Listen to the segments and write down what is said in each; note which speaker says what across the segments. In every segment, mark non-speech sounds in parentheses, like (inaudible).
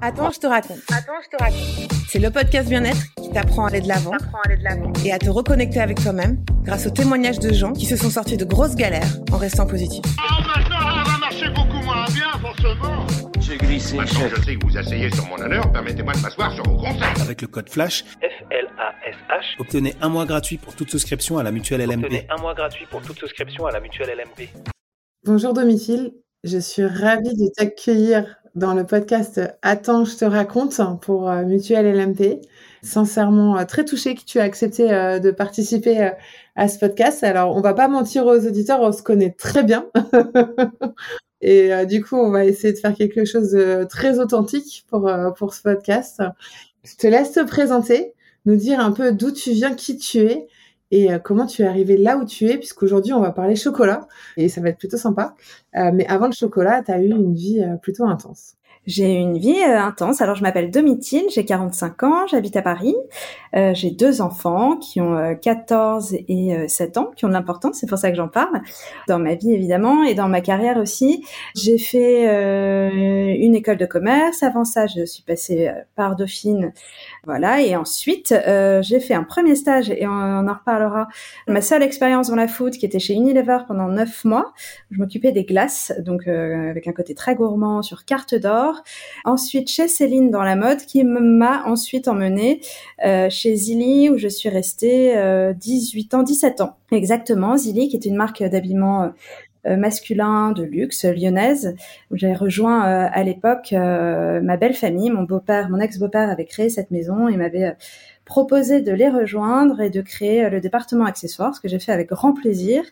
Speaker 1: Attends, je te raconte. Attends, je te raconte. C'est le podcast bien-être qui t'apprend à aller de l'avant et à te reconnecter avec toi-même grâce aux témoignages de gens qui se sont sortis de grosses galères en restant positifs.
Speaker 2: Oh, maintenant, ça va marcher beaucoup moins bien, forcément.
Speaker 3: J'ai glissé,
Speaker 2: Maintenant,
Speaker 3: chef.
Speaker 2: je sais que vous asseyez sur mon honneur, permettez-moi de m'asseoir sur vos conseils.
Speaker 4: Avec le code FLASH,
Speaker 5: F-L-A-S-H.
Speaker 4: obtenez un mois gratuit pour toute souscription à la mutuelle LMP.
Speaker 5: Obtenez un mois gratuit pour toute souscription à la mutuelle LMP.
Speaker 6: Bonjour Domicile, je suis ravie de t'accueillir dans le podcast Attends, je te raconte pour euh, Mutuelle LMP. Sincèrement, euh, très touchée que tu as accepté euh, de participer à ce podcast. Alors, on va pas mentir aux auditeurs, on se connaît très bien. (laughs) Et du coup, on va essayer de faire quelque chose de très authentique pour, pour ce podcast. Je te laisse te présenter, nous dire un peu d'où tu viens, qui tu es et euh, comment tu es arrivé là où tu es, puisqu'aujourd'hui, on va parler chocolat et ça va être plutôt sympa. Euh, mais avant le chocolat, tu as eu une vie euh, plutôt intense.
Speaker 7: J'ai une vie euh, intense. Alors, je m'appelle Domitille, j'ai 45 ans, j'habite à Paris. Euh, j'ai deux enfants qui ont euh, 14 et euh, 7 ans, qui ont de l'importance, c'est pour ça que j'en parle. Dans ma vie, évidemment, et dans ma carrière aussi. J'ai fait euh, une école de commerce. Avant ça, je suis passée euh, par Dauphine. Voilà. Et ensuite, euh, j'ai fait un premier stage, et on, en reparlera. Ma seule expérience dans la food, qui était chez Unilever pendant 9 mois. Je m'occupais des glaces, donc euh, avec un côté très gourmand sur carte d'or. Ensuite, chez Céline dans la mode, qui m'a ensuite emmenée euh, chez Zilly, où je suis restée euh, 18 ans, 17 ans. Exactement, Zilly, qui est une marque d'habillement euh, euh, masculin de luxe lyonnaise, où j'avais rejoint à l'époque ma belle famille. Mon beau-père, mon ex-beau-père avait créé cette maison et m'avait proposé de les rejoindre et de créer le département accessoires, ce que j'ai fait avec grand plaisir.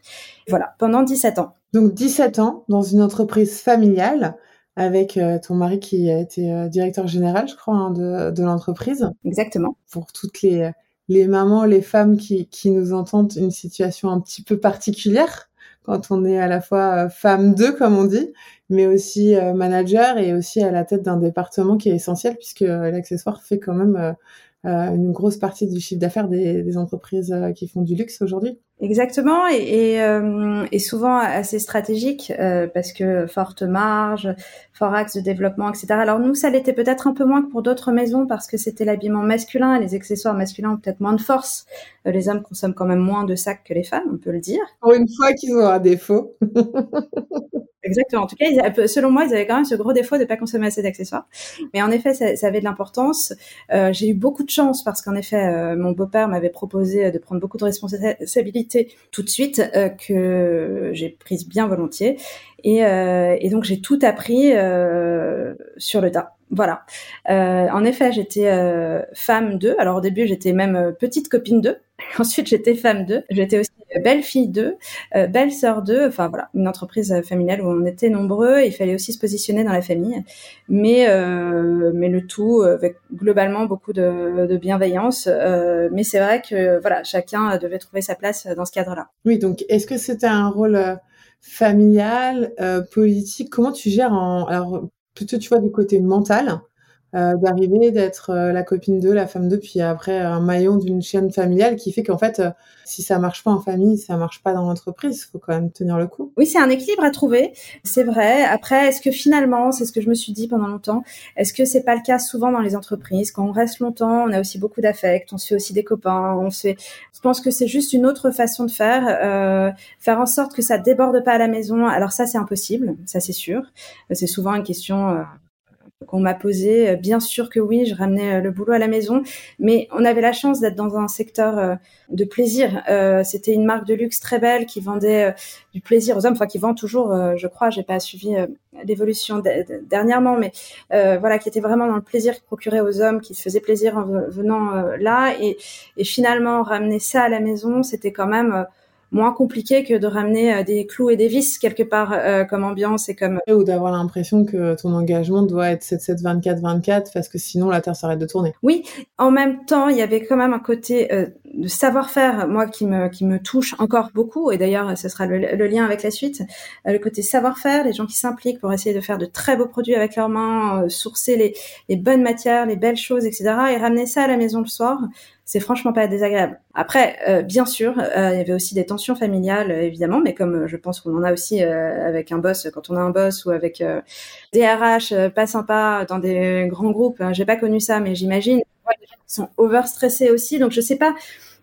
Speaker 7: Voilà, pendant 17 ans.
Speaker 6: Donc 17 ans dans une entreprise familiale avec euh, ton mari qui a été euh, directeur général, je crois, hein, de, de l'entreprise.
Speaker 7: Exactement.
Speaker 6: Pour toutes les, les mamans, les femmes qui, qui nous entendent, une situation un petit peu particulière quand on est à la fois euh, femme d'eux, comme on dit, mais aussi manager et aussi à la tête d'un département qui est essentiel puisque l'accessoire fait quand même une grosse partie du chiffre d'affaires des, des entreprises qui font du luxe aujourd'hui.
Speaker 7: Exactement, et, et, euh, et souvent assez stratégique euh, parce que forte marge, fort axe de développement, etc. Alors nous, ça l'était peut-être un peu moins que pour d'autres maisons parce que c'était l'habillement masculin, les accessoires masculins ont peut-être moins de force. Euh, les hommes consomment quand même moins de sacs que les femmes, on peut le dire.
Speaker 6: Pour une fois qu'ils ont un défaut. (laughs)
Speaker 7: Exactement. En tout cas, selon moi, ils avaient quand même ce gros défaut de ne pas consommer assez d'accessoires. Mais en effet, ça, avait de l'importance. Euh, j'ai eu beaucoup de chance parce qu'en effet, euh, mon beau-père m'avait proposé de prendre beaucoup de responsabilités tout de suite euh, que j'ai prise bien volontiers. Et, euh, et donc, j'ai tout appris euh, sur le tas. Voilà. Euh, en effet, j'étais euh, femme d'eux. Alors au début, j'étais même euh, petite copine d'eux. (laughs) Ensuite, j'étais femme d'eux. J'étais aussi euh, belle-fille d'eux, euh, belle-sœur d'eux. Enfin voilà, une entreprise euh, familiale où on était nombreux. Il fallait aussi se positionner dans la famille, mais euh, mais le tout avec globalement beaucoup de, de bienveillance. Euh, mais c'est vrai que voilà, chacun devait trouver sa place dans ce cadre-là.
Speaker 6: Oui, donc est-ce que c'était un rôle euh, familial, euh, politique? Comment tu gères en alors plutôt tu vois du côté mental euh, d'arriver d'être euh, la copine d'eux, la femme d'eux, puis après un maillon d'une chaîne familiale qui fait qu'en fait euh, si ça marche pas en famille, ça marche pas dans l'entreprise. Faut quand même tenir le coup.
Speaker 7: Oui, c'est un équilibre à trouver, c'est vrai. Après, est-ce que finalement, c'est ce que je me suis dit pendant longtemps, est-ce que c'est pas le cas souvent dans les entreprises Quand on reste longtemps, on a aussi beaucoup d'affect, on se fait aussi des copains, on se fait... Je pense que c'est juste une autre façon de faire, euh, faire en sorte que ça déborde pas à la maison. Alors ça, c'est impossible, ça c'est sûr. C'est souvent une question... Qu'on m'a posée. Euh, Bien sûr que oui, je ramenais euh, le boulot à la maison, mais on avait la chance d'être dans un secteur euh, de plaisir. C'était une marque de luxe très belle qui vendait du plaisir aux hommes, enfin qui vend toujours, je crois, j'ai pas suivi l'évolution de- de- dernièrement, mais voilà, qui était vraiment dans le plaisir procurait aux hommes, qui se faisait plaisir en ve- venant là, et, et finalement ramener ça à la maison, c'était quand même moins compliqué que de ramener euh, des clous et des vis quelque part euh, comme ambiance et comme
Speaker 6: Ou d'avoir l'impression que ton engagement doit être 7-7, 24-24 parce que sinon la Terre s'arrête de tourner.
Speaker 7: Oui, en même temps, il y avait quand même un côté euh, de savoir-faire, moi, qui me, qui me touche encore beaucoup, et d'ailleurs, ce sera le, le lien avec la suite, euh, le côté savoir-faire, les gens qui s'impliquent pour essayer de faire de très beaux produits avec leurs mains, sourcer les, les bonnes matières, les belles choses, etc., et ramener ça à la maison le soir. C'est franchement pas désagréable. Après, euh, bien sûr, euh, il y avait aussi des tensions familiales, évidemment, mais comme je pense qu'on en a aussi avec un boss, quand on a un boss ou avec des RH pas sympas dans des grands groupes. Hein, j'ai pas connu ça, mais j'imagine. ils sont overstressés aussi, donc je sais pas.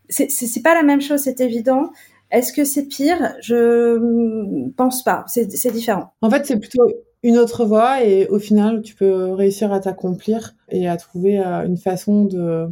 Speaker 7: C'est pas la même chose, c'est évident. Est-ce que c'est pire? Je pense pas. C'est différent.
Speaker 6: En fait, c'est plutôt une autre voie et au final, tu peux réussir à t'accomplir et à trouver une façon de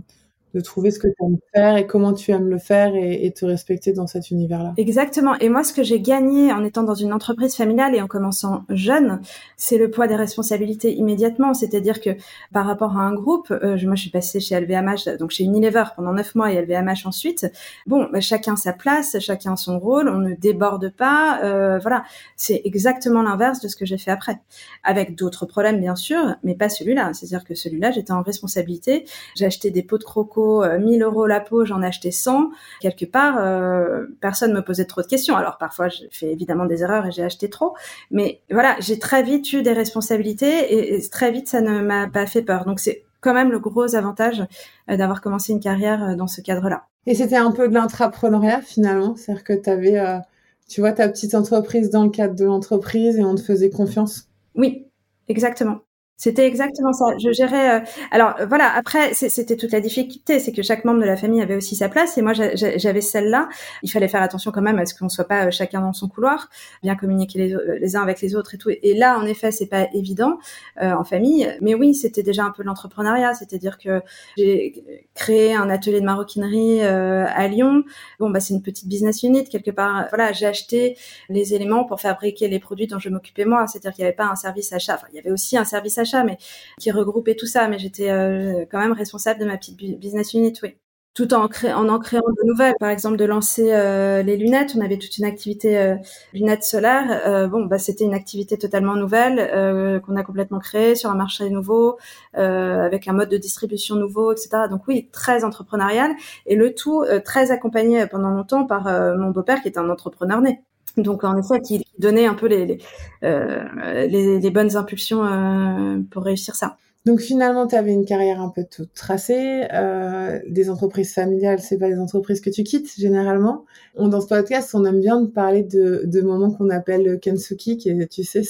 Speaker 6: de trouver ce que tu aimes faire et comment tu aimes le faire et, te respecter dans cet univers-là.
Speaker 7: Exactement. Et moi, ce que j'ai gagné en étant dans une entreprise familiale et en commençant jeune, c'est le poids des responsabilités immédiatement. C'est-à-dire que par rapport à un groupe, euh, moi, je suis passée chez LVMH, donc chez Unilever pendant neuf mois et LVMH ensuite. Bon, bah, chacun sa place, chacun son rôle, on ne déborde pas. Euh, voilà, c'est exactement l'inverse de ce que j'ai fait après, avec d'autres problèmes bien sûr, mais pas celui-là. C'est-à-dire que celui-là, j'étais en responsabilité. J'ai acheté des pots de croco 1000 euh, euros la peau, j'en achetais 100. Quelque part, euh, personne me posait trop de questions. Alors parfois, j'ai fait évidemment des erreurs et j'ai acheté trop. Mais voilà, j'ai très vite eu des responsabilités et, très vite, ça ne m'a pas fait peur. Donc c'est quand même le gros avantage euh, d'avoir commencé une carrière dans ce cadre-là.
Speaker 6: Et c'était un peu de l'intrapreneuriat finalement, c'est-à-dire que tu avais, tu vois, ta petite entreprise dans le cadre de l'entreprise et on te faisait confiance.
Speaker 7: Oui, exactement. C'était exactement ça. Je gérais. Euh, alors euh, voilà. Après, c'était toute la difficulté, c'est que chaque membre de la famille avait aussi sa place, et moi j'avais celle-là. Il fallait faire attention quand même à ce qu'on soit pas euh, chacun dans son couloir, bien communiquer les, uns avec les autres et tout. Et là, en effet, c'est pas évident en famille. Mais oui, c'était déjà un peu l'entrepreneuriat, c'est-à-dire que j'ai créé un atelier de maroquinerie à Lyon. Bon, bah c'est une petite business unit quelque part. Voilà, j'ai acheté les éléments pour fabriquer les produits dont je m'occupais moi. C'est-à-dire qu'il n'y avait pas un service achat. Enfin, il y avait aussi un service achat mais qui regroupait tout ça. Mais j'étais euh, quand même responsable de ma petite business unit, oui tout en, en créant de nouvelles. Par exemple, de lancer euh, les lunettes. On avait toute une activité euh, lunettes solaires. bon, bah, c'était une activité totalement nouvelle qu'on a complètement créée sur un marché nouveau, avec un mode de distribution nouveau, etc. Donc oui, très entrepreneurial et le tout très accompagné pendant longtemps par mon beau-père qui est un entrepreneur né. Donc en effet, qui donnait un peu les, les, euh, les, bonnes impulsions euh, pour réussir ça.
Speaker 6: Donc finalement, tu avais une carrière un peu toute tracée. Euh, des entreprises familiales, c'est pas des entreprises que tu quittes généralement. Dans ce podcast, on aime bien parler de, de moments qu'on appelle kensuki, qui est, tu sais,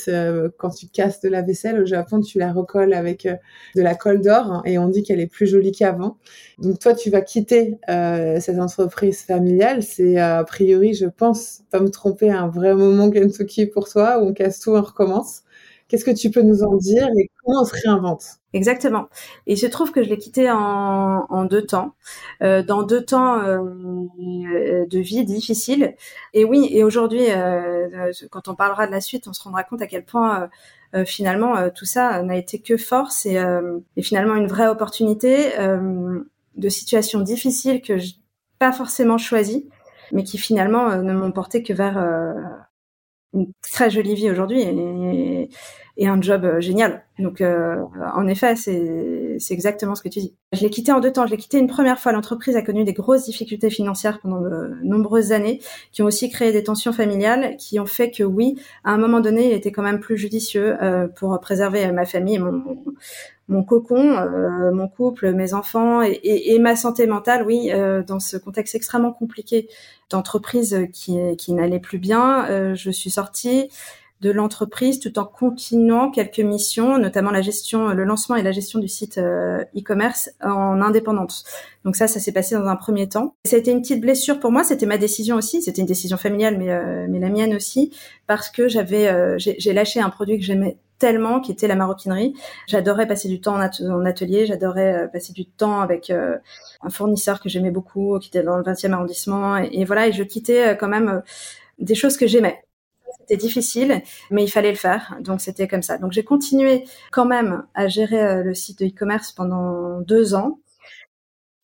Speaker 6: quand tu casses de la vaisselle au Japon, tu la recolles avec euh, de la colle d'or hein, et on dit qu'elle est plus jolie qu'avant. Donc toi, tu vas quitter euh, cette entreprise familiale. C'est a priori, je pense, pas me tromper, un vrai moment kensuki pour toi où on casse tout, on recommence. Qu'est-ce que tu peux nous en dire et comment on se réinvente?
Speaker 7: Exactement. Il se trouve que je l'ai quitté en, en, deux temps, euh, dans deux temps euh, de vie difficiles. Et oui, et aujourd'hui, euh, quand on parlera de la suite, on se rendra compte à quel point euh, finalement tout ça n'a été que force et, et, finalement une vraie opportunité de situations difficiles que je pas forcément choisies, mais qui finalement ne m'ont porté que vers une très jolie vie aujourd'hui et, un job euh, génial. Donc, euh, en effet, c'est exactement ce que tu dis. Je l'ai quitté en deux temps. Je l'ai quitté une première fois. L'entreprise a connu des grosses difficultés financières pendant de nombreuses années, qui ont aussi créé des tensions familiales, qui ont fait que oui, à un moment donné, il était quand même plus judicieux euh, pour préserver ma famille mon, mon cocon, euh, mon couple, mes enfants et, et, et ma santé mentale, oui, euh, dans ce contexte extrêmement compliqué d'entreprise qui, qui n'allait plus bien, euh, je suis sortie de l'entreprise tout en continuant quelques missions, notamment la gestion, le lancement et la gestion du site euh, e-commerce en indépendante. Donc ça, ça s'est passé dans un premier temps. Ça a été une petite blessure pour moi. C'était ma décision aussi. C'était une décision familiale, mais euh, mais la mienne aussi, parce que j'avais euh, j'ai lâché un produit que j'aimais tellement, qui était la maroquinerie. J'adorais passer du temps en, atelier, j'adorais passer du temps avec un fournisseur que j'aimais beaucoup, qui était dans le 20e arrondissement. Et voilà, et je quittais quand même des choses que j'aimais. C'était difficile, mais il fallait le faire. Donc c'était comme ça. Donc j'ai continué quand même à gérer euh, le site de e-commerce pendant deux ans.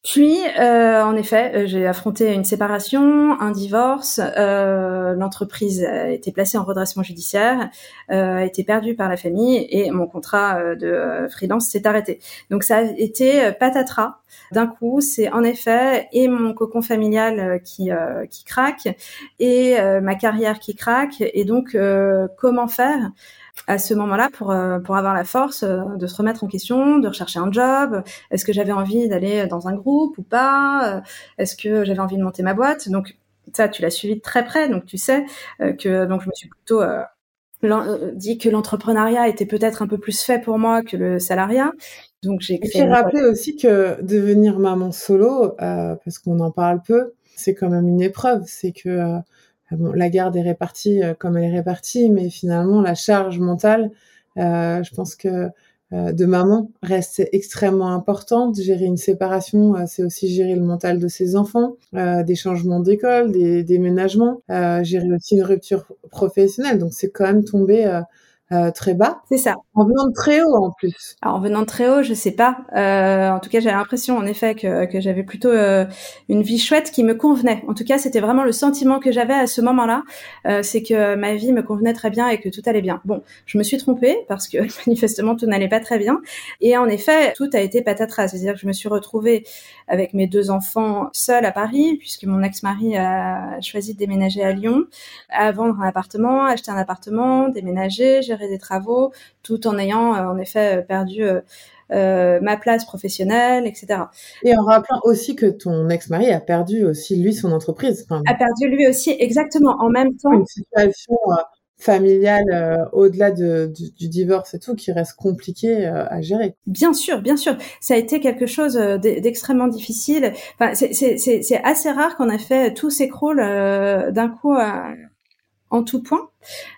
Speaker 7: Puis, euh, en effet, euh, j'ai affronté une séparation, un divorce. Euh, L'entreprise a été placée en redressement judiciaire, euh, a été perdue par la famille et mon contrat de freelance s'est arrêté. Donc ça a été patatras. D'un coup, c'est en effet et mon cocon familial qui qui craque et ma carrière qui craque. Et donc, comment faire? À ce moment-là pour pour avoir la force de se remettre en question, de rechercher un job. Est-ce que j'avais envie d'aller dans un groupe ou pas? Est-ce que j'avais envie de monter ma boîte? Donc ça, tu l'as suivi de très près, donc tu sais que donc je me suis plutôt dit que l'entrepreneuriat était peut-être un peu plus fait pour moi que le salariat. Donc j'ai
Speaker 6: rappeler aussi que devenir maman solo, euh, parce qu'on en parle peu, c'est quand même une épreuve. C'est que euh, bon, la garde est répartie euh, comme elle est répartie, mais finalement la charge mentale, euh, je pense que euh, de maman reste extrêmement importante. Gérer une séparation, c'est aussi gérer le mental de ses enfants, des changements d'école, des déménagements, gérer aussi une rupture professionnelle. Donc c'est quand même tomber euh, très bas.
Speaker 7: C'est ça.
Speaker 6: En venant de très haut en plus.
Speaker 7: Alors, en venant de très haut, je sais pas. Euh, en tout cas, j'ai l'impression en effet que, que j'avais plutôt euh, une vie chouette qui me convenait. En tout cas, c'était vraiment le sentiment que j'avais à ce moment-là, euh, c'est que ma vie me convenait très bien et que tout allait bien. Bon, je me suis trompée parce que (laughs) manifestement tout n'allait pas très bien. Et en effet, tout a été patatras. C'est-à-dire que je me suis retrouvée avec mes deux enfants seule à Paris puisque mon ex-mari a choisi de déménager à Lyon, à vendre un appartement, acheter un appartement, déménager. J'ai des travaux, tout en ayant euh, en effet euh, perdu euh, ma place professionnelle, etc.
Speaker 6: Et en rappelant aussi que ton ex-mari a perdu aussi lui son entreprise.
Speaker 7: a perdu lui aussi exactement en même temps.
Speaker 6: Une situation familiale au-delà de, du, divorce et tout qui reste compliqué à gérer.
Speaker 7: Bien sûr, bien sûr. Ça a été quelque chose d'extrêmement difficile. Enfin, c'est assez rare qu'on a fait tout s'écroule d'un coup en tout point.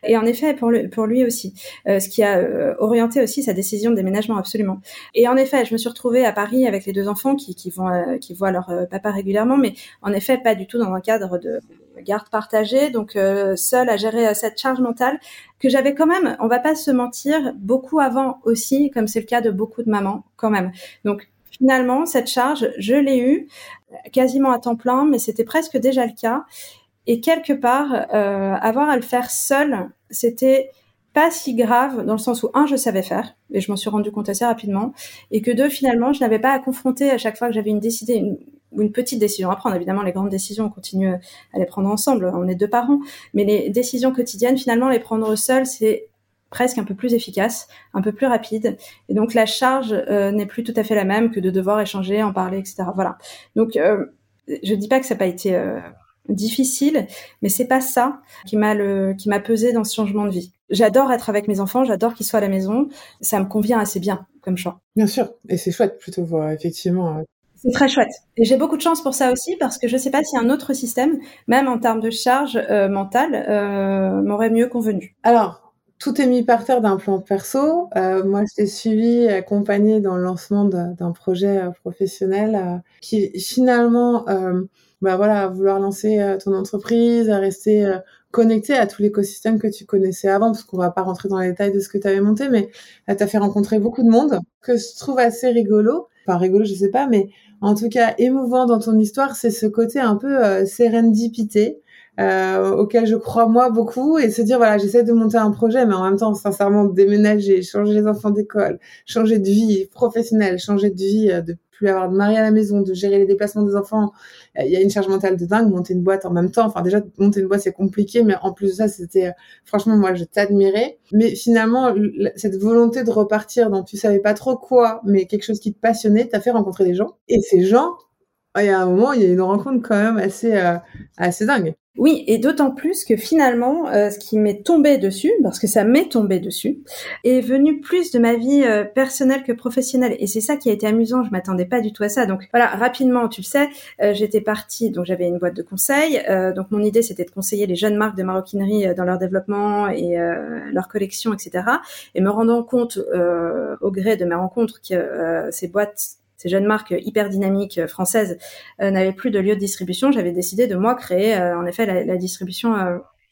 Speaker 7: Et en effet, pour, lui aussi, euh, ce qui a euh, orienté aussi sa décision de déménagement absolument. Et en effet, je me suis retrouvée à Paris avec les deux enfants qui, qui euh, qui voient leur papa régulièrement, mais en effet pas du tout dans un cadre de garde partagée, donc seule à gérer cette charge mentale que j'avais quand même, on va pas se mentir, beaucoup avant aussi, comme c'est le cas de beaucoup de mamans quand même. Donc finalement, cette charge, je l'ai eue quasiment à temps plein, mais c'était presque déjà le cas. Et quelque part, euh, avoir à le faire seul, c'était pas si grave dans le sens où un je savais faire et je m'en suis rendu compte assez rapidement et que deux finalement je n'avais pas à confronter à chaque fois que j'avais une décision une, une petite décision à prendre évidemment les grandes décisions on continue à les prendre ensemble on est deux parents mais les décisions quotidiennes finalement les prendre seul c'est presque un peu plus efficace, un peu plus rapide. Et donc la charge euh, n'est plus tout à fait la même que de devoir échanger, en parler, etc. Voilà. Donc euh, je dis pas que ça n'a pas été euh, difficile, mais c'est pas ça qui m'a le qui m'a pesé dans ce changement de vie. J'adore être avec mes enfants, j'adore qu'ils soient à la maison, ça me convient assez bien comme choix.
Speaker 6: Bien sûr, et c'est chouette plutôt effectivement.
Speaker 7: C'est très chouette. Et j'ai beaucoup de chance pour ça aussi parce que je sais pas si un autre système, même en termes de charge euh, mentale, euh, m'aurait mieux convenu.
Speaker 6: Alors, tout est mis par terre d'un plan perso. Euh, moi, je t'ai suivi, accompagné dans le lancement d'un projet euh, professionnel euh, qui finalement bah voilà, à vouloir lancer euh, ton entreprise, à rester euh, connecté à tout l'écosystème que tu connaissais avant, parce qu'on va pas rentrer dans les détails de ce que tu avais monté, mais tu as fait rencontrer beaucoup de monde, que je trouve assez rigolo. Enfin, rigolo, je sais pas, mais en tout cas, émouvant dans ton histoire, c'est ce côté un peu euh, sérendipité, euh, auquel je crois moi beaucoup et se dire voilà j'essaie de monter un projet mais en même temps sincèrement déménager changer les enfants d'école changer de vie professionnelle changer de vie de avoir de mari à la maison, de gérer les déplacements des enfants. Euh, il y a une charge mentale de dingue, monter une boîte en même temps. Enfin, déjà, monter une boîte, c'est compliqué, mais en plus de ça, c'était, euh, franchement, moi, je t'admirais. Mais finalement, cette volonté de repartir dont tu savais pas trop quoi, mais quelque chose qui te passionnait, t'as fait rencontrer des gens. Et ces gens, il y a un moment, il y a une rencontre quand même assez, euh, assez dingue.
Speaker 7: Oui, et d'autant plus que finalement, euh, ce qui m'est tombé dessus, parce que ça m'est tombé dessus, est venu plus de ma vie euh, personnelle que professionnelle. Et c'est ça qui a été amusant. Je m'attendais pas du tout à ça. Donc voilà, rapidement, tu le sais, euh, j'étais partie. Donc j'avais une boîte de conseil. donc mon idée, c'était de conseiller les jeunes marques de maroquinerie dans leur développement et leur collection, etc. Et me rendant compte au gré de mes rencontres que ces boîtes ces jeunes marques hyper dynamiques euh, françaises euh, n'avaient plus de lieu de distribution, j'avais décidé de moi créer euh, en effet la, la distribution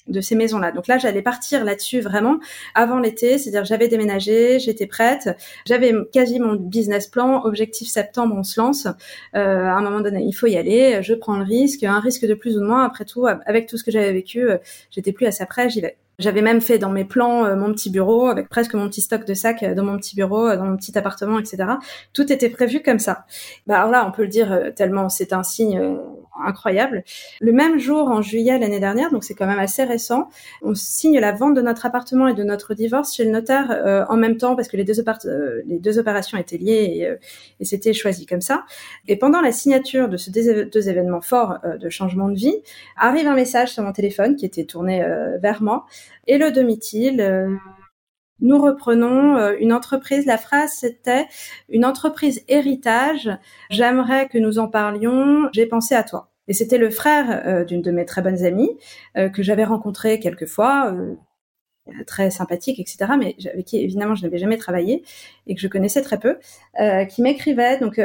Speaker 7: de ces maisons-là. Donc là, j'allais partir là-dessus vraiment avant l'été, c'est-à-dire j'avais déménagé, j'étais prête, j'avais quasi mon business plan, objectif septembre, on se lance. Euh, à un moment donné, il faut y aller, je prends le risque, un risque de plus ou de moins. Après tout, avec tout ce que j'avais vécu, j'étais plus assez près, j'y vais. J'avais même fait dans mes plans euh, mon petit bureau avec presque mon petit stock de sacs euh, dans mon petit bureau, euh, dans mon petit appartement, etc. Tout était prévu comme ça. Bah alors là, on peut le dire tellement c'est un signe incroyable. Le même jour, en juillet l'année dernière, donc c'est quand même assez récent, on signe la vente de notre appartement et de notre divorce chez le notaire euh, en même temps parce que les deux, euh, les deux opérations étaient liées et, euh, et c'était choisi comme ça. Et pendant la signature de ces deux événements forts de changement de vie, arrive un message sur mon téléphone qui était tourné vers moi. Et le Domitil, nous reprenons euh, une entreprise. La phrase c'était une entreprise héritage. J'aimerais que nous en parlions. J'ai pensé à toi. Et c'était le frère euh, d'une de mes très bonnes amies euh, que j'avais rencontré quelques fois, très sympathique, etc. Mais avec qui évidemment je n'avais jamais travaillé et que je connaissais très peu, qui m'écrivait. Donc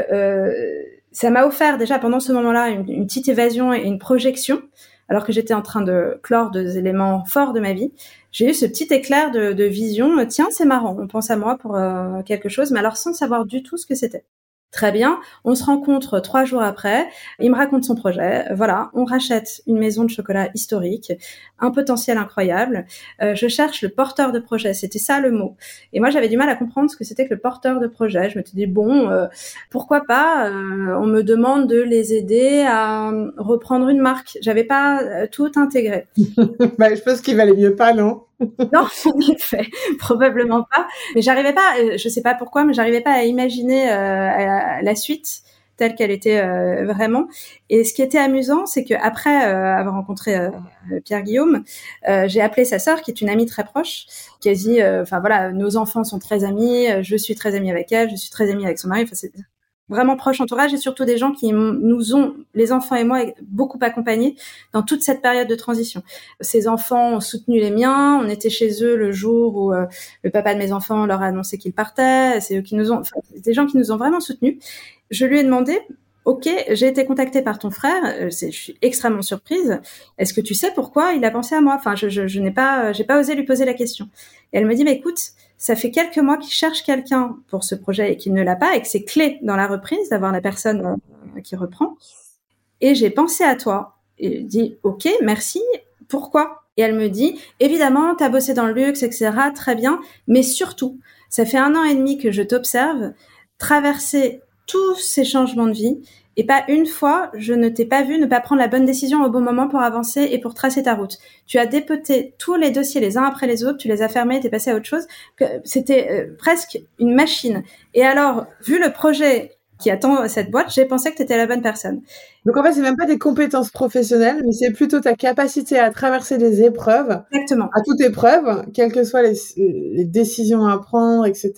Speaker 7: ça m'a offert déjà pendant ce moment-là une, une, petite évasion et une projection alors que j'étais en train de clore deux éléments forts de ma vie, j'ai eu ce petit éclair de, vision. Tiens, c'est marrant, on pense à moi pour euh, quelque chose, mais alors sans savoir du tout ce que c'était. Très bien. On se rencontre trois jours après. Il me raconte son projet. Voilà, on rachète une maison de chocolat historique, un potentiel incroyable. Euh, je cherche le porteur de projet. C'était ça le mot. Et moi, j'avais du mal à comprendre ce que c'était que le porteur de projet. Je me suis dit bon, euh, pourquoi pas euh, On me demande de les aider à reprendre une marque. J'avais pas tout intégré. (laughs)
Speaker 6: bah, je pense qu'il valait mieux pas, non? (laughs)
Speaker 7: non, en effet, probablement pas. Mais j'arrivais pas, euh, je sais pas pourquoi, mais j'arrivais pas à imaginer euh, la suite telle qu'elle était euh, vraiment. Et ce qui était amusant, c'est que après avoir rencontré Pierre Guillaume, j'ai appelé sa sœur, qui est une amie très proche, quasi. Enfin voilà, nos enfants sont très amis. Je suis très amie avec elle, je suis très amie avec son mari. Enfin, vraiment proche entourage et surtout des gens qui nous ont, les enfants et moi, beaucoup accompagnés dans toute cette période de transition. Ces enfants ont soutenu les miens. On était chez eux le jour où euh, le papa de mes enfants leur a annoncé qu'il partait. C'est eux qui nous ont, enfin, des gens qui nous ont vraiment soutenus. Je lui ai demandé, Ok, j'ai été contactée par ton frère. Euh, je suis extrêmement surprise. Est-ce que tu sais pourquoi il a pensé à moi? Enfin, je, je, n'ai pas, j'ai pas osé lui poser la question. Et elle me dit, mais écoute, ça fait quelques mois qu'il cherche quelqu'un pour ce projet et qu'il ne l'a pas et que c'est clé dans la reprise d'avoir la personne euh, qui reprend. Et j'ai pensé à toi. Et dit ok merci. Pourquoi? Et elle me dit évidemment tu as bossé dans le luxe etc très bien. Mais surtout ça fait un an et demi que je t'observe. Traverser tous ces changements de vie et pas une fois, je ne t'ai pas vu ne pas prendre la bonne décision au bon moment pour avancer et pour tracer ta route. Tu as dépoté tous les dossiers les uns après les autres, tu les as fermés, t'es passé à autre chose. C'était euh, presque une machine. Et alors, vu le projet qui attend cette boîte, j'ai pensé que tu étais la bonne personne.
Speaker 6: Donc en fait, c'est même pas des compétences professionnelles, mais c'est plutôt ta capacité à traverser des épreuves.
Speaker 7: Exactement.
Speaker 6: À toute épreuve, quelles que soient les, les décisions à prendre, etc.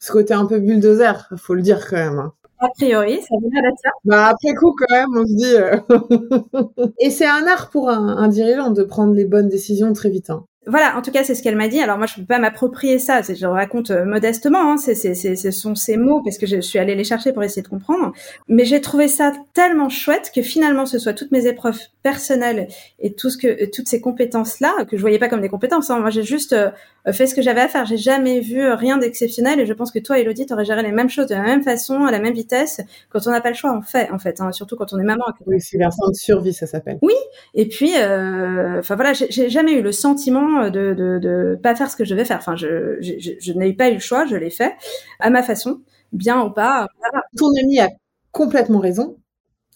Speaker 6: Ce côté un peu bulldozer, faut le dire quand même.
Speaker 7: A priori, ça veut dire ça.
Speaker 6: Bah après coup, quand même, on se dit. Euh, (laughs) Et c'est un art pour un, un, dirigeant de prendre les bonnes décisions très vite. Hein
Speaker 7: voilà, en tout cas, c'est ce qu'elle m'a dit. Alors moi, je peux pas m'approprier ça. Je le raconte euh, modestement. Hein. Ce sont ces mots parce que je suis allée les chercher pour essayer de comprendre. Mais j'ai trouvé ça tellement chouette que finalement, ce soit toutes mes épreuves personnelles et tout ce que euh, toutes ces compétences là que je voyais pas comme des compétences. Hein. Moi, j'ai juste euh, fait ce que j'avais à faire. J'ai jamais vu rien d'exceptionnel et je pense que toi, Elodie, t'aurais géré les mêmes choses de la même façon, à la même vitesse. Quand on n'a pas le choix, on fait en fait. Hein. Surtout quand on est maman.
Speaker 6: Oui, c'est l'instinct de survie, ça s'appelle.
Speaker 7: Oui. Et puis, enfin voilà, j'ai jamais eu le sentiment de, de, de pas faire ce que je devais faire. Enfin, je, je, je, n'ai pas eu le choix, je l'ai fait à ma façon, bien ou pas.
Speaker 6: Ton ami a complètement raison.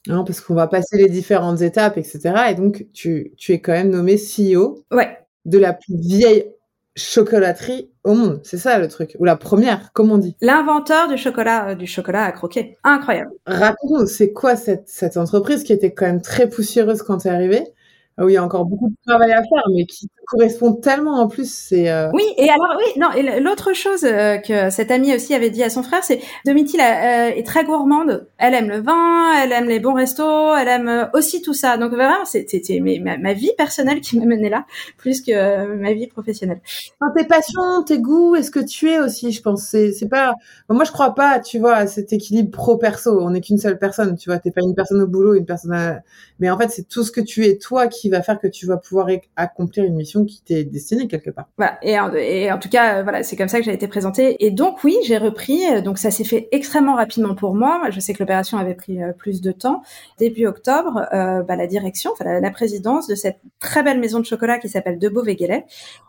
Speaker 6: Hein, parce qu'on va passer les différentes étapes, etc. Et donc, tu, tu es quand même nommé CEO
Speaker 7: ouais.
Speaker 6: de la plus vieille chocolaterie au monde. C'est ça le truc. Ou la première, comme on dit.
Speaker 7: L'inventeur du chocolat, euh, du chocolat à croquer. Incroyable.
Speaker 6: Raconte-nous, c'est quoi cette, cette entreprise qui était quand même très poussiéreuse quand tu es arrivé ah oui, il y a encore beaucoup de travail à faire, mais qui correspond tellement en plus. C'est
Speaker 7: euh... oui. Et alors oui, non. Et l'autre chose euh, que cette amie aussi avait dit à son frère, c'est Domitil euh, est très gourmande. Elle aime le vin, elle aime les bons restos, elle aime euh, aussi tout ça. Donc vraiment, c'était ma, ma vie personnelle qui m'a menée là, plus que ma vie professionnelle.
Speaker 6: Enfin, tes passions, tes goûts, est-ce que tu es aussi, je pense. C'est pas. Moi, je crois pas, tu vois, à cet équilibre pro-perso. On n'est qu'une seule personne, tu vois. T'es pas une personne au boulot, une personne. À... Mais en fait, c'est tout ce que tu es, toi, qui va faire que tu vas pouvoir accomplir une mission qui t'est destinée quelque part.
Speaker 7: Voilà. Et en, tout cas, euh, voilà, c'est comme ça que j'ai été présentée. Et donc oui, j'ai repris. Euh, donc ça s'est fait extrêmement rapidement pour moi. Je sais que l'opération avait pris euh, plus de temps. Début octobre, bah, la direction, enfin la, présidence de cette très belle maison de chocolat qui s'appelle De Beauve.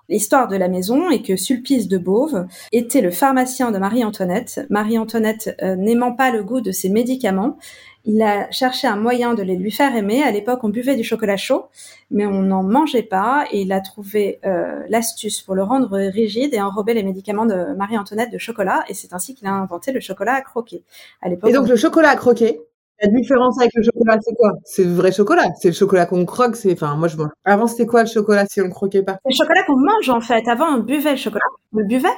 Speaker 7: L'histoire de la maison est que Sulpice de Beauve était le pharmacien de Marie-Antoinette. Marie-Antoinette n'aimant pas le goût de ses médicaments, il a cherché un moyen de les lui faire aimer. À l'époque, on buvait du chocolat chaud, mais on n'en mangeait pas. Et il a trouvé euh, l'astuce pour le rendre rigide et enrober les médicaments de Marie-Antoinette de chocolat. Et c'est ainsi qu'il a inventé le chocolat à croquer.
Speaker 6: À l'époque, et donc le chocolat à croquer, la différence avec le chocolat, c'est quoi? C'est le vrai chocolat. C'est le chocolat qu'on croque. C'est, enfin, moi je mange. Avant, c'était quoi le chocolat si on le croquait pas?
Speaker 7: Le chocolat qu'on mange en fait. Avant, on buvait le chocolat. On le buvait.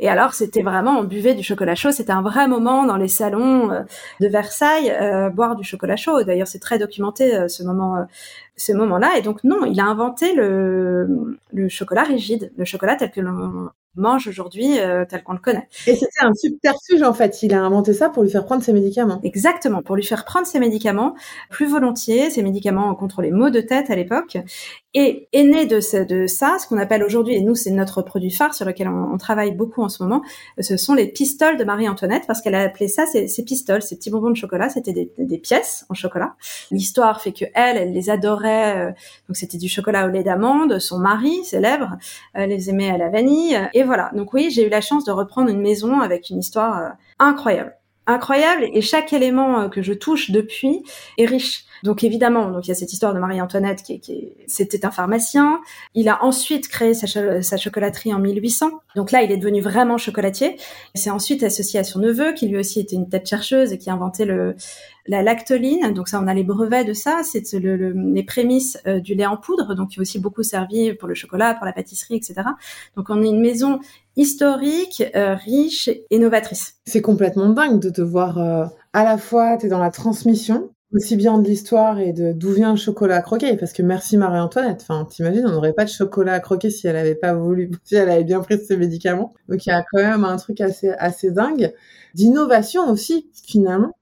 Speaker 7: Et alors, c'était vraiment, on buvait du chocolat chaud. C'était un vrai moment dans les salons euh, de Versailles, euh, boire du chocolat chaud. D'ailleurs, c'est très documenté euh, ce moment, ce moment-là. Et donc, non, il a inventé le, le chocolat rigide, le chocolat tel que l'on mange aujourd'hui euh, tel qu'on le connaît.
Speaker 6: Et c'était un subterfuge en fait. Il a inventé ça pour lui faire prendre ses médicaments.
Speaker 7: Exactement, pour lui faire prendre ses médicaments plus volontiers, ses médicaments contre les maux de tête à l'époque. Et est né de, ce, de ça, ce qu'on appelle aujourd'hui, et nous c'est notre produit phare sur lequel on, travaille beaucoup en ce moment, ce sont les pistoles de Marie-Antoinette, parce qu'elle a appelé ça ces, ces pistoles, ces petits bonbons de chocolat, c'était des, des, pièces en chocolat. L'histoire fait que elle, elle les adorait, euh, donc c'était du chocolat au lait d'amande, son mari célèbre, elle les aimait à la vanille, et voilà. Donc oui, j'ai eu la chance de reprendre une maison avec une histoire euh, incroyable incroyable et chaque élément euh, que je touche depuis est riche. Donc évidemment, donc il y a cette histoire de Marie-Antoinette qui, qui c'était un pharmacien. Il a ensuite créé sa, chocolaterie en 1800. Donc là, il est devenu vraiment chocolatier. C'est ensuite associé à son neveu qui lui aussi était une tête chercheuse et qui a inventé le la lactoline. Donc ça, on a les brevets de ça. C'est le, les prémices euh, du lait en poudre, donc qui a aussi beaucoup servi pour le chocolat, pour la pâtisserie, etc. Donc on est une maison historique, euh, riche et novatrice.
Speaker 6: C'est complètement dingue de te voir euh, à la fois, tu es dans la transmission, aussi bien de l'histoire et de d'où vient le chocolat à croquer parce que merci Marie-Antoinette enfin t'imagines on n'aurait pas de chocolat à croquer si elle avait pas voulu (laughs) si elle avait bien pris ses médicaments donc il y a quand même un truc assez assez dingue d'innovation aussi finalement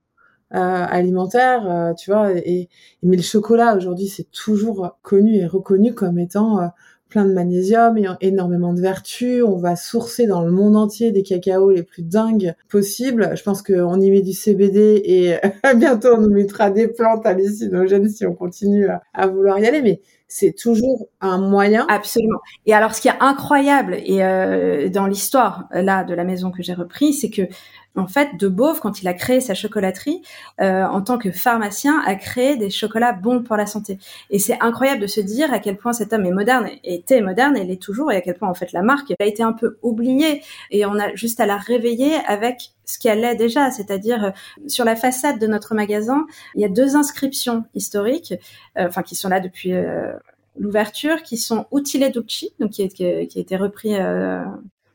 Speaker 6: euh, alimentaire euh, tu vois et, mais le chocolat aujourd'hui c'est toujours connu et reconnu comme étant euh, plein de magnésium et énormément de vertus. On va sourcer dans le monde entier des cacaos les plus dingues possibles. Je pense qu'on y met du CBD et (laughs) bientôt on nous mettra des plantes hallucinogènes si on continue à, vouloir y aller. Mais c'est toujours un moyen.
Speaker 7: Absolument. Et alors, ce qui est incroyable et euh, dans l'histoire là de la maison que j'ai repris, c'est que en fait, De Beauve, quand il a créé sa chocolaterie, euh, en tant que pharmacien, a créé des chocolats bons pour la santé. Et c'est incroyable de se dire à quel point cet homme est moderne, était moderne, et l'est toujours, et à quel point en fait la marque a été un peu oubliée, et on a juste à la réveiller avec ce qu'elle est déjà, c'est-à-dire euh, sur la façade de notre magasin, il y a deux inscriptions historiques, euh, enfin qui sont là depuis l'ouverture, qui sont Utile Ducci, donc qui, qui, a été repris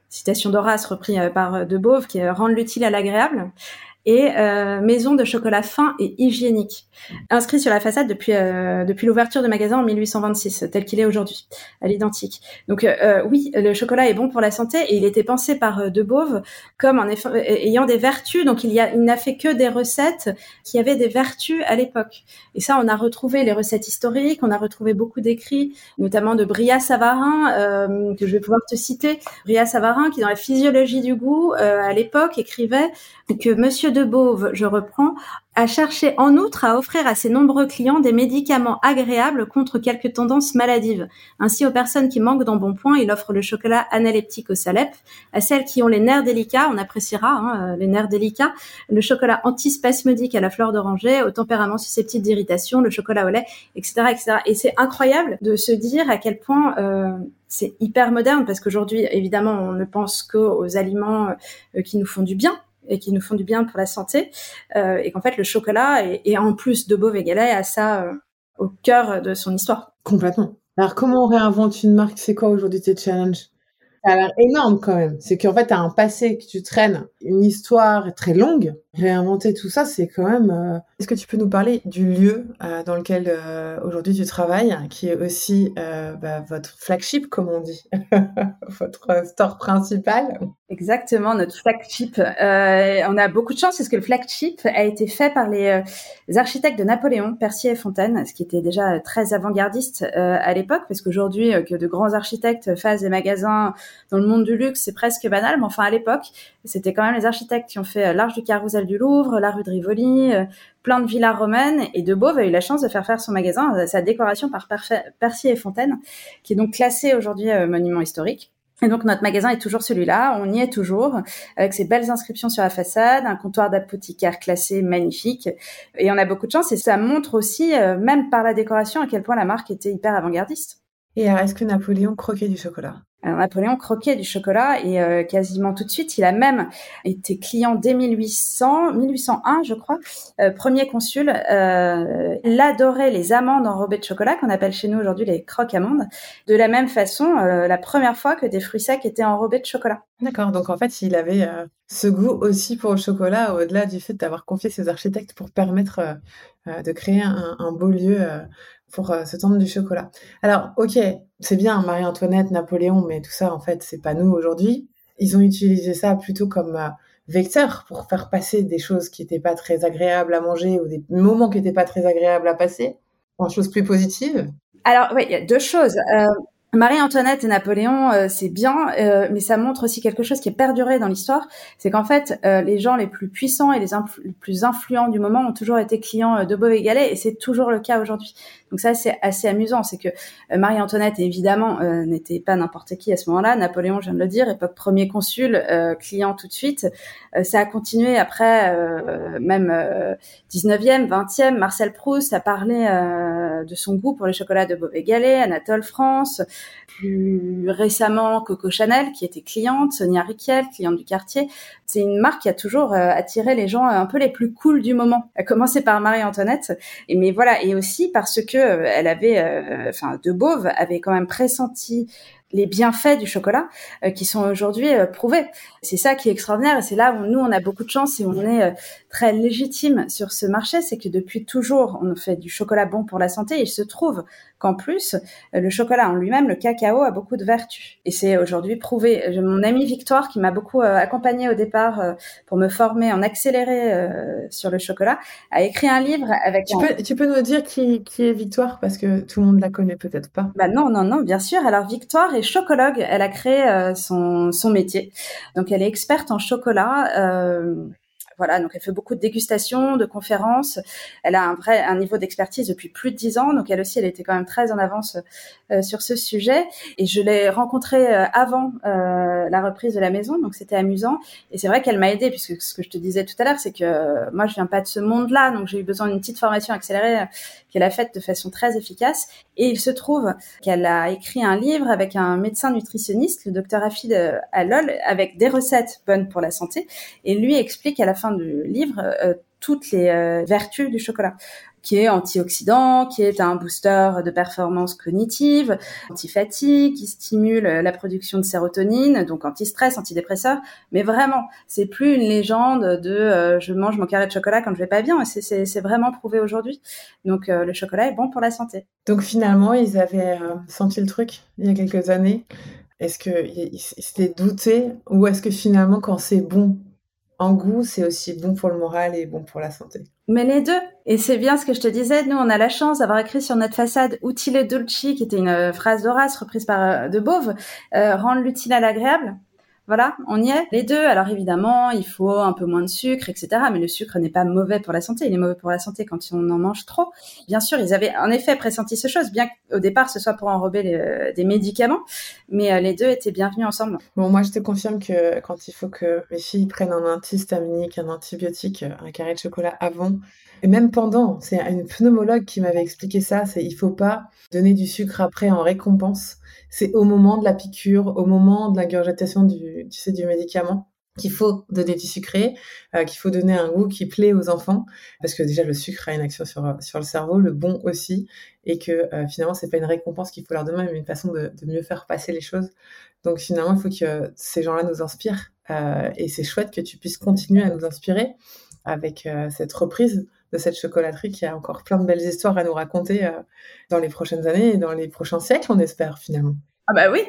Speaker 7: citation d'Horace repris euh, par euh, De Beauve, qui est rendre l'utile à l'agréable et euh, maison de chocolat fin et hygiénique, inscrit sur la façade depuis euh, depuis l'ouverture du magasin en 1826, tel qu'il est aujourd'hui, à l'identique. Donc euh, oui, le chocolat est bon pour la santé et il était pensé par De Beauve comme en ayant des vertus. Donc il y a il n'a fait que des recettes qui avaient des vertus à l'époque. Et ça, on a retrouvé les recettes historiques, on a retrouvé beaucoup d'écrits, notamment de Bria Savarin que je vais pouvoir te citer. Bria Savarin qui dans la physiologie du goût à l'époque écrivait que Monsieur de Beauve, je reprends, a cherché en outre à offrir à ses nombreux clients des médicaments agréables contre quelques tendances maladives. Ainsi, aux personnes qui manquent d'embonpoint, il offre le chocolat analeptique au salep. À celles qui ont les nerfs délicats, on appréciera hein, euh, les nerfs délicats, le chocolat antispasmodique à la fleur d'oranger, au tempérament susceptible d'irritation, le chocolat au lait, etc., etc. Et c'est incroyable de se dire à quel point euh, c'est hyper moderne parce qu'aujourd'hui, évidemment, on ne pense qu'aux aliments euh, qui nous font du bien, et qui nous font du bien pour la santé, euh, et qu'en fait le chocolat et, en plus de Beauvais-Galet a ça euh, au cœur de son histoire.
Speaker 6: Complètement. Alors comment on réinvente une marque? C'est quoi aujourd'hui tes challenges? Ça a l'air énorme quand même. C'est qu'en fait, tu as un passé que tu traînes, une histoire très longue. Réinventer tout ça, c'est quand même... Euh, Est-ce que tu peux nous parler du lieu dans lequel aujourd'hui tu travailles, qui est aussi bah, votre flagship, comme on dit, (laughs) votre store principal
Speaker 7: Exactement, notre flagship. Euh, on a beaucoup de chance parce que le flagship a été fait par les, euh, architectes de Napoléon, Percier et Fontaine, ce qui était déjà très avant-gardiste euh, à l'époque, parce qu'aujourd'hui, que de grands architectes fassent des magasins dans le monde du luxe, c'est presque banal, mais enfin à l'époque, c'était quand même les architectes qui ont fait l'Arche du Carrousel du Louvre, la rue de Rivoli, plein de villas romaines, et De Beauve a eu la chance de faire faire son magasin, sa décoration par Percier et Fontaine, qui est donc classé aujourd'hui monument historique. Et donc notre magasin est toujours celui-là, on y est toujours, avec ces belles inscriptions sur la façade, un comptoir d'apothicaire classé magnifique. Et on a beaucoup de chance et ça montre aussi, euh, même par la décoration, à quel point la marque était hyper avant-gardiste.
Speaker 6: Et est-ce que Napoléon croquait du chocolat?
Speaker 7: Alors, Napoléon croquait du chocolat et euh, quasiment tout de suite, il a même été client dès 1800, 1801, je crois, euh, premier consul. Euh, il adorait les amandes enrobées de chocolat qu'on appelle chez nous aujourd'hui les croques amandes. De la même façon, la première fois que des fruits secs étaient enrobés de chocolat.
Speaker 6: D'accord. Donc en fait, il avait ce goût aussi pour le chocolat, au-delà du fait d'avoir confié ses architectes pour permettre de créer un, un beau lieu pour euh, se tendre du chocolat. Alors, ok, c'est bien Marie-Antoinette, Napoléon, mais tout ça, en fait, c'est pas nous aujourd'hui. Ils ont utilisé ça plutôt comme euh, vecteur pour faire passer des choses qui n'étaient pas très agréables à manger ou des moments qui n'étaient pas très agréables à passer en choses plus positives.
Speaker 7: Alors, oui, il y a deux choses. Euh, Marie-Antoinette et Napoléon, c'est bien, mais ça montre aussi quelque chose qui est perduré dans l'histoire, c'est qu'en fait, les gens les plus puissants et les, plus influents du moment ont toujours été clients de Beauvais-Galais, et c'est toujours le cas aujourd'hui. Donc ça, c'est assez amusant, c'est que Marie-Antoinette, évidemment, n'était pas n'importe qui à ce moment-là. Napoléon, je viens de le dire, époque premier consul, client tout de suite. ça a continué après, même 19e, 20e. Marcel Proust a parlé de son goût pour les chocolats de Beauvais-Galais, Anatole France plus récemment Coco Chanel qui était cliente, Sonia Riquel, cliente du quartier. C'est une marque qui a toujours euh, attiré les gens un peu les plus cool du moment. À commencer par Marie-Antoinette, et mais voilà, et aussi parce que euh, elle avait, euh, enfin, De Beauve avait quand même pressenti les bienfaits du chocolat qui sont aujourd'hui prouvés. C'est ça qui est extraordinaire et c'est là où nous on a beaucoup de chance et on est très légitime sur ce marché, c'est que depuis toujours on fait du chocolat bon pour la santé. Et il se trouve qu'en plus, euh, le chocolat en lui-même, le cacao, a beaucoup de vertus. Et c'est aujourd'hui prouvé. Mon amie Victoire, qui m'a beaucoup euh, accompagnée au départ euh, pour me former en accéléré sur le chocolat, a écrit un livre avec...
Speaker 6: Tu, peux, tu peux nous dire qui, qui est Victoire? Parce que tout le monde la connaît peut-être pas.
Speaker 7: Bah non, non, non, bien sûr. Alors Victoire est chocologue. Elle a créé son, son métier. Donc elle est experte en chocolat. Voilà, donc elle fait beaucoup de dégustations, de conférences. Elle a un vrai un niveau d'expertise depuis plus de dix ans, donc elle aussi, elle était quand même très en avance euh, sur ce sujet. Et je l'ai rencontrée euh, avant euh, la reprise de la maison, donc c'était amusant. Et c'est vrai qu'elle m'a aidée, puisque ce que je te disais tout à l'heure, c'est que moi, je viens pas de ce monde-là, donc j'ai eu besoin d'une petite formation accélérée qu'elle a faite de façon très efficace. Et il se trouve qu'elle a écrit un livre avec un médecin nutritionniste, le docteur Afid Alol, avec des recettes bonnes pour la santé. Et lui explique à la fin du livre euh, toutes les euh, vertus du chocolat qui est antioxydant, qui est un booster de performance cognitive, anti-fatigue, qui stimule la production de sérotonine, donc anti-stress, antidépresseur. Mais vraiment, c'est plus une légende de euh, je mange mon carré de chocolat quand je vais pas bien. C'est vraiment prouvé aujourd'hui. Donc le chocolat est bon pour la santé.
Speaker 6: Donc finalement, ils avaient senti le truc il y a quelques années. Est-ce qu'ils s'étaient doutés ou est-ce que finalement, quand c'est bon en goût, c'est aussi bon pour le moral et bon pour la santé.
Speaker 7: Mais les deux. Et c'est bien ce que je te disais. Nous, on a la chance d'avoir écrit sur notre façade Utile Dulci, qui était une euh, phrase d'Horace reprise par euh, De Beauve, euh, rendre l'utile à l'agréable. Voilà, on y est. Les deux. Alors évidemment, il faut un peu moins de sucre, etc. Mais le sucre n'est pas mauvais pour la santé. Il est mauvais pour la santé quand on en mange trop. Bien sûr, ils avaient en effet pressenti ce chose, bien qu'au départ ce soit pour enrober euh, des médicaments. Mais euh, les deux étaient bienvenus ensemble.
Speaker 6: Bon, moi je te confirme que quand il faut que mes filles prennent un antihistaminique, un antibiotique, un carré de chocolat avant, et même pendant, c'est une pneumologue qui m'avait expliqué ça, c'est il faut pas donner du sucre après en récompense. C'est au moment de la piqûre, au moment de l'ingurgitation du, tu sais, du médicament qu'il faut donner du sucré, euh, qu'il faut donner un goût qui plaît aux enfants, parce que déjà le sucre a une action sur, sur le cerveau, le bon aussi, et que euh, finalement c'est pas une récompense qu'il faut leur donner, mais une façon de, mieux faire passer les choses. Donc finalement il faut que ces gens-là nous inspirent, euh, et c'est chouette que tu puisses continuer à nous inspirer avec euh, cette reprise de cette chocolaterie qui a encore plein de belles histoires à nous raconter euh, dans les prochaines années et dans les prochains siècles, on espère finalement.
Speaker 7: Ah bah oui,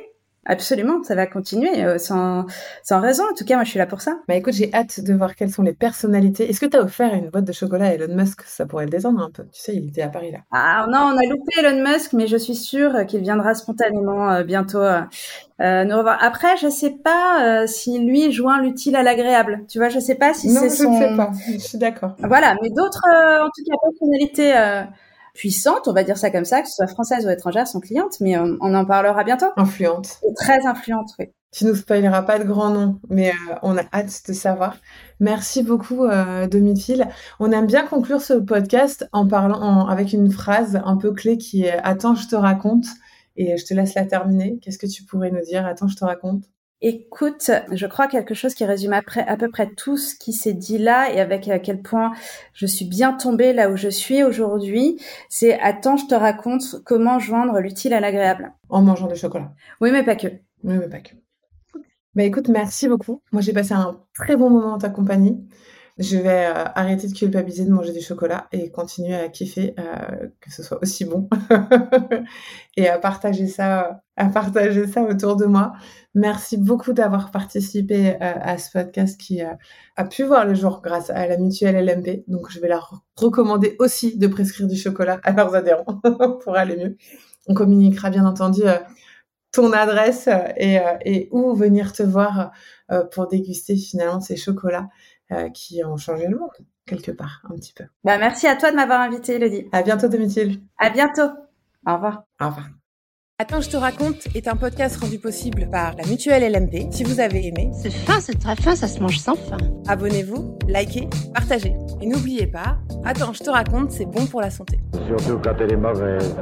Speaker 7: Absolument, ça va continuer euh, sans, sans raison. En tout cas, moi, je suis là pour ça.
Speaker 6: Bah écoute, j'ai hâte de voir quelles sont les personnalités. Est-ce que tu as offert une boîte de chocolat à Elon Musk? Ça pourrait le détendre un peu. Tu sais, il était à Paris là.
Speaker 7: Ah non, on a loupé Elon Musk, mais je suis sûre qu'il viendra spontanément euh, bientôt euh, nous revoir. Après, je sais pas si lui joint l'utile à l'agréable. Tu vois, je sais pas si c'est son.
Speaker 6: Non, je ne sais pas. Je suis d'accord.
Speaker 7: Voilà, mais d'autres, en tout cas, personnalités puissante, on va dire ça comme ça, que ce soit française ou étrangère, sont clientes, mais on, en parlera bientôt.
Speaker 6: Influente.
Speaker 7: très influente, oui.
Speaker 6: Tu nous spoileras pas de grands noms, mais euh, on a hâte de savoir. Merci beaucoup, euh, Domitil. On aime bien conclure ce podcast en parlant avec une phrase un peu clé qui est Attends, je te raconte. Et je te laisse la terminer. Qu'est-ce que tu pourrais nous dire? Attends, je te raconte.
Speaker 7: Écoute, je crois quelque chose qui résume après, à peu près tout ce qui s'est dit là et avec à quel point je suis bien tombée là où je suis aujourd'hui. C'est attends, je te raconte comment joindre l'utile à l'agréable.
Speaker 6: En mangeant du chocolat.
Speaker 7: Oui, mais pas que.
Speaker 6: Oui, mais pas que. Bah écoute, merci beaucoup. Moi, j'ai passé un très bon moment en ta compagnie. Je vais euh, arrêter de culpabiliser de manger du chocolat et continuer à kiffer euh, que ce soit aussi bon (laughs) et à partager ça, à partager ça autour de moi. Merci beaucoup d'avoir participé euh, à ce podcast qui a pu voir le jour grâce à la mutuelle LMP. Donc, je vais la recommander aussi de prescrire du chocolat à leurs adhérents (laughs) pour aller mieux. On communiquera bien entendu ton adresse et, où venir te voir pour déguster finalement ces chocolats qui ont changé le monde quelque part un petit peu.
Speaker 7: Bah merci à toi de m'avoir invité, Elodie.
Speaker 6: À bientôt, Domitil.
Speaker 7: À bientôt. Au revoir.
Speaker 6: Au revoir.
Speaker 1: Attends, je te raconte est un podcast rendu possible par la Mutuelle LMP. Si vous avez aimé,
Speaker 3: c'est fin, c'est très fin, ça se mange sans fin.
Speaker 1: Abonnez-vous, likez, partagez. Et n'oubliez pas, Attends, je te raconte, c'est bon pour la santé.
Speaker 8: Surtout quand elle est mauvaise.